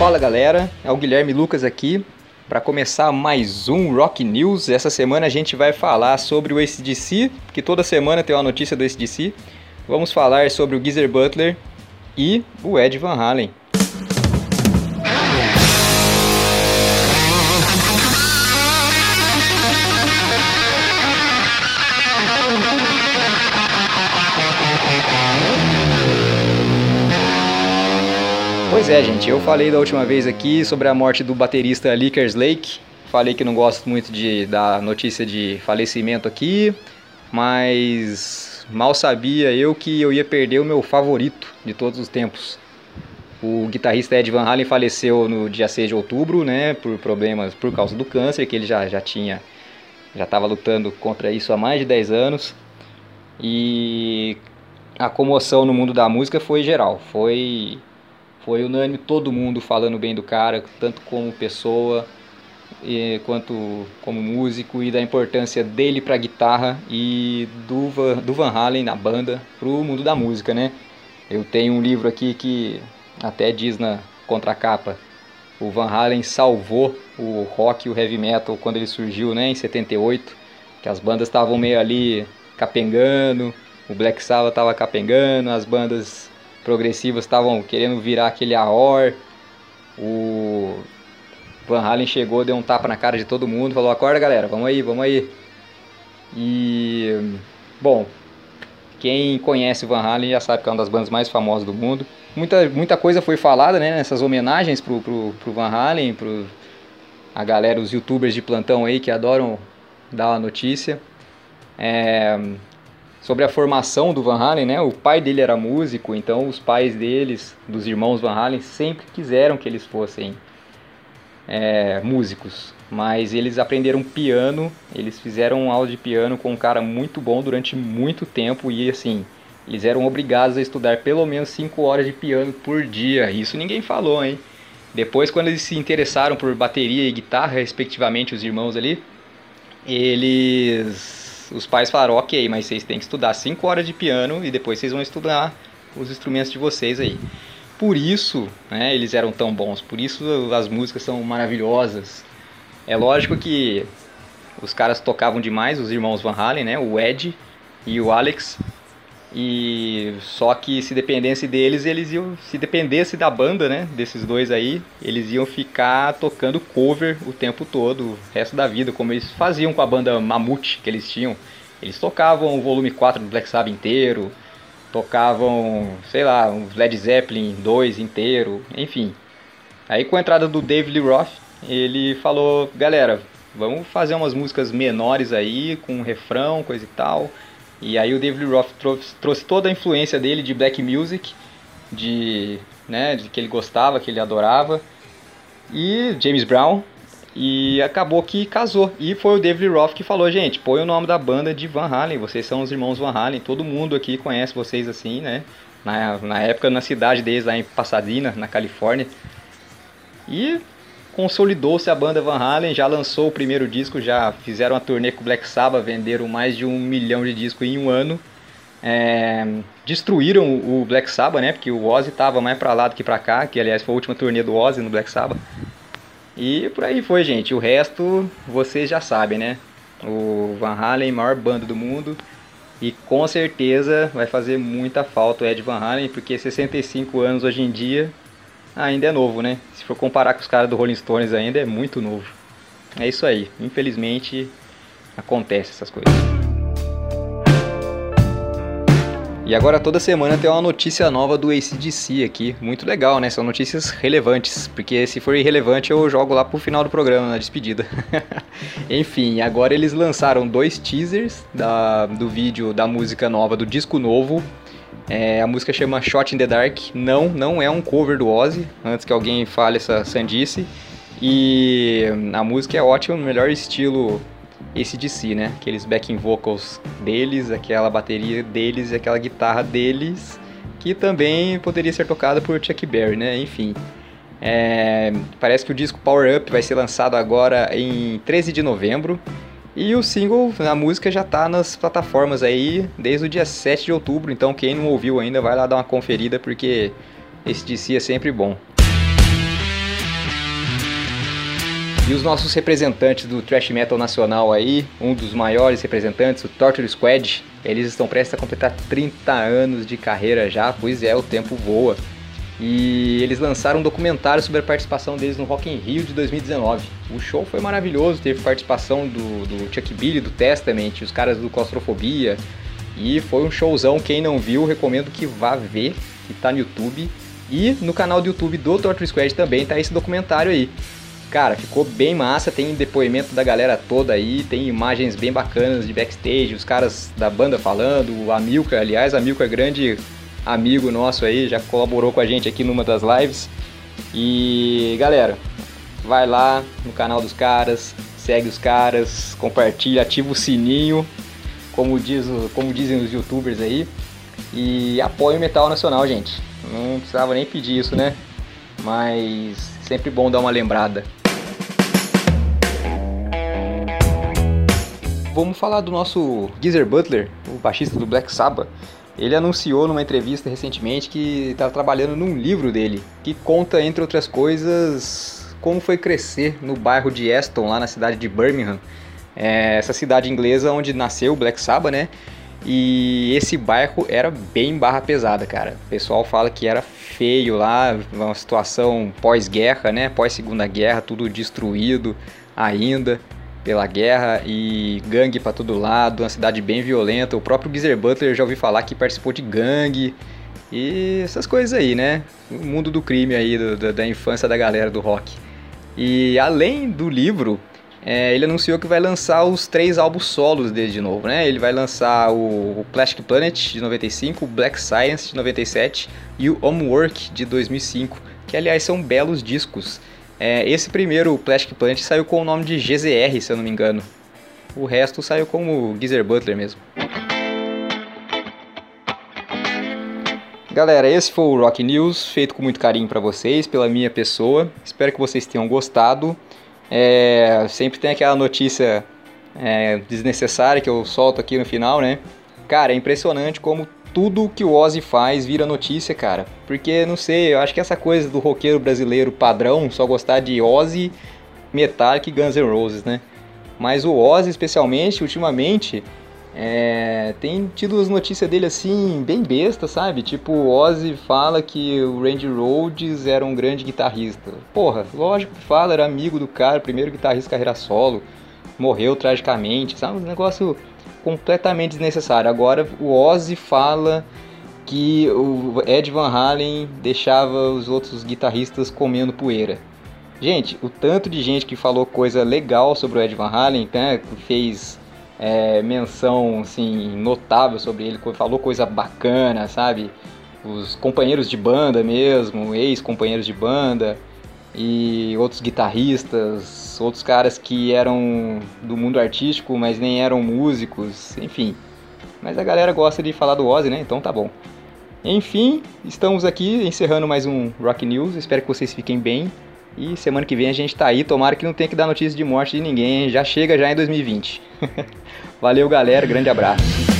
Fala galera, é o Guilherme Lucas aqui para começar mais um Rock News. Essa semana a gente vai falar sobre o ACDC, que toda semana tem uma notícia do ACDC. Vamos falar sobre o Geezer Butler e o Ed Van Halen. É, gente, eu falei da última vez aqui sobre a morte do baterista Lickers Lake. Falei que não gosto muito de dar notícia de falecimento aqui, mas mal sabia eu que eu ia perder o meu favorito de todos os tempos. O guitarrista Ed Van Halen faleceu no dia 6 de outubro, né, por problemas por causa do câncer, que ele já, já tinha já estava lutando contra isso há mais de 10 anos. E a comoção no mundo da música foi geral, foi foi unânime todo mundo falando bem do cara, tanto como pessoa e, quanto como músico e da importância dele para a guitarra e do, do Van Halen na banda para o mundo da música, né? Eu tenho um livro aqui que até diz na contracapa o Van Halen salvou o rock e o heavy metal quando ele surgiu, né, em 78, que as bandas estavam meio ali capengando, o Black Sabbath estava capengando, as bandas progressivas estavam querendo virar aquele AOR. O Van Halen chegou, deu um tapa na cara de todo mundo, falou: "Acorda, galera, vamos aí, vamos aí". E bom, quem conhece o Van Halen já sabe que é uma das bandas mais famosas do mundo. Muita, muita coisa foi falada né, nessas homenagens pro, pro, pro Van Halen, pro a galera, os youtubers de plantão aí que adoram dar uma notícia. É, sobre a formação do Van Halen, né? O pai dele era músico, então os pais deles, dos irmãos Van Halen, sempre quiseram que eles fossem é, músicos. Mas eles aprenderam piano, eles fizeram aula de piano com um cara muito bom durante muito tempo e assim, eles eram obrigados a estudar pelo menos 5 horas de piano por dia. Isso ninguém falou, hein? Depois, quando eles se interessaram por bateria e guitarra, respectivamente, os irmãos ali, eles os pais falaram, ok, mas vocês têm que estudar 5 horas de piano e depois vocês vão estudar os instrumentos de vocês aí. Por isso, né, eles eram tão bons, por isso as músicas são maravilhosas. É lógico que os caras tocavam demais, os irmãos Van Halen, né, o Ed e o Alex, e só que se dependesse deles, eles iam, se dependesse da banda, né, desses dois aí, eles iam ficar tocando cover o tempo todo, o resto da vida, como eles faziam com a banda Mamute que eles tinham. Eles tocavam o volume 4 do Black Sabbath inteiro, tocavam, sei lá, um Led Zeppelin 2 inteiro, enfim. Aí com a entrada do David Lee Roth, ele falou, galera, vamos fazer umas músicas menores aí, com refrão, coisa e tal e aí o David Roth trouxe, trouxe toda a influência dele de black music, de, né, de que ele gostava, que ele adorava, e James Brown, e acabou que casou. E foi o David Roth que falou, gente, põe o nome da banda de Van Halen, vocês são os irmãos Van Halen, todo mundo aqui conhece vocês assim, né? Na, na época, na cidade deles, lá em Pasadena, na Califórnia. E consolidou-se a banda Van Halen, já lançou o primeiro disco, já fizeram uma turnê com Black Sabbath, venderam mais de um milhão de discos em um ano. É, destruíram o Black Sabbath, né? Porque o Ozzy estava mais para lá do que para cá, que aliás foi a última turnê do Ozzy no Black Sabbath. E por aí foi, gente. O resto vocês já sabem, né? O Van Halen, maior banda do mundo. E com certeza vai fazer muita falta o Ed Van Halen, porque 65 anos hoje em dia ainda é novo, né? Se for comparar com os caras do Rolling Stones ainda é muito novo. É isso aí. Infelizmente acontece essas coisas. E agora toda semana tem uma notícia nova do ACDC aqui. Muito legal, né? São notícias relevantes. Porque se for irrelevante eu jogo lá pro final do programa, na despedida. Enfim, agora eles lançaram dois teasers da, do vídeo da música nova, do disco novo, é, a música chama Shot in the Dark. Não, não é um cover do Ozzy, antes que alguém fale essa sandice. E a música é ótima, no melhor estilo ACDC, né? Aqueles backing vocals deles, aquela bateria deles e aquela guitarra deles, que também poderia ser tocada por Chuck Berry, né? Enfim. É, parece que o disco Power Up vai ser lançado agora em 13 de novembro. E o single, a música já tá nas plataformas aí desde o dia 7 de outubro, então quem não ouviu ainda vai lá dar uma conferida porque esse DC é sempre bom. E os nossos representantes do thrash metal nacional aí, um dos maiores representantes, o Torture Squad, eles estão prestes a completar 30 anos de carreira já, pois é, o tempo voa. E eles lançaram um documentário sobre a participação deles no Rock in Rio de 2019. O show foi maravilhoso, teve participação do, do Chuck Billy, do Testament, os caras do Claustrofobia. E foi um showzão, quem não viu, recomendo que vá ver, que tá no YouTube. E no canal do YouTube do Torture Squad também tá esse documentário aí. Cara, ficou bem massa, tem depoimento da galera toda aí, tem imagens bem bacanas de backstage, os caras da banda falando, o Amilcar, aliás, Amilcar é grande amigo nosso aí, já colaborou com a gente aqui numa das lives. E galera, vai lá no canal dos caras, segue os caras, compartilha, ativa o sininho, como, diz, como dizem os youtubers aí, e apoia o metal nacional, gente. Não precisava nem pedir isso, né? Mas sempre bom dar uma lembrada. Vamos falar do nosso Geezer Butler, o baixista do Black Sabbath. Ele anunciou numa entrevista recentemente que está trabalhando num livro dele, que conta, entre outras coisas, como foi crescer no bairro de Aston, lá na cidade de Birmingham. É essa cidade inglesa onde nasceu o Black Sabbath, né? E esse bairro era bem barra pesada, cara. O pessoal fala que era feio lá, uma situação pós-guerra, né? Pós-segunda guerra, tudo destruído ainda pela guerra e gangue para todo lado, uma cidade bem violenta. O próprio Geezer Butler já ouvi falar que participou de gangue e essas coisas aí, né? O mundo do crime aí, do, do, da infância da galera do rock. E além do livro, é, ele anunciou que vai lançar os três álbuns solos dele de novo, né? Ele vai lançar o, o Plastic Planet de 95, o Black Science de 97 e o Homework de 2005, que aliás são belos discos. É, esse primeiro, Plastic Planet, saiu com o nome de GZR, se eu não me engano. O resto saiu como Geezer Butler mesmo. Galera, esse foi o Rock News, feito com muito carinho para vocês, pela minha pessoa. Espero que vocês tenham gostado. É, sempre tem aquela notícia é, desnecessária que eu solto aqui no final, né? Cara, é impressionante como tudo que o Ozzy faz vira notícia, cara. Porque, não sei, eu acho que essa coisa do roqueiro brasileiro padrão, só gostar de Ozzy, Metallica e Guns N' Roses, né? Mas o Ozzy, especialmente, ultimamente, é, tem tido as notícias dele assim, bem besta, sabe? Tipo, o Ozzy fala que o Randy Rhodes era um grande guitarrista. Porra, lógico que fala, era amigo do cara, primeiro guitarrista carreira solo, morreu tragicamente, sabe? Um negócio completamente desnecessário. Agora o Ozzy fala que o Ed Van Halen deixava os outros guitarristas comendo poeira. Gente, o tanto de gente que falou coisa legal sobre o Ed Van Halen, né, fez é, menção assim, notável sobre ele, falou coisa bacana, sabe? Os companheiros de banda mesmo, ex-companheiros de banda e outros guitarristas, outros caras que eram do mundo artístico, mas nem eram músicos, enfim. Mas a galera gosta de falar do Ozzy, né? Então tá bom. Enfim, estamos aqui encerrando mais um Rock News. Espero que vocês fiquem bem. E semana que vem a gente tá aí. Tomara que não tenha que dar notícia de morte de ninguém. Já chega já em 2020. Valeu, galera. Grande abraço.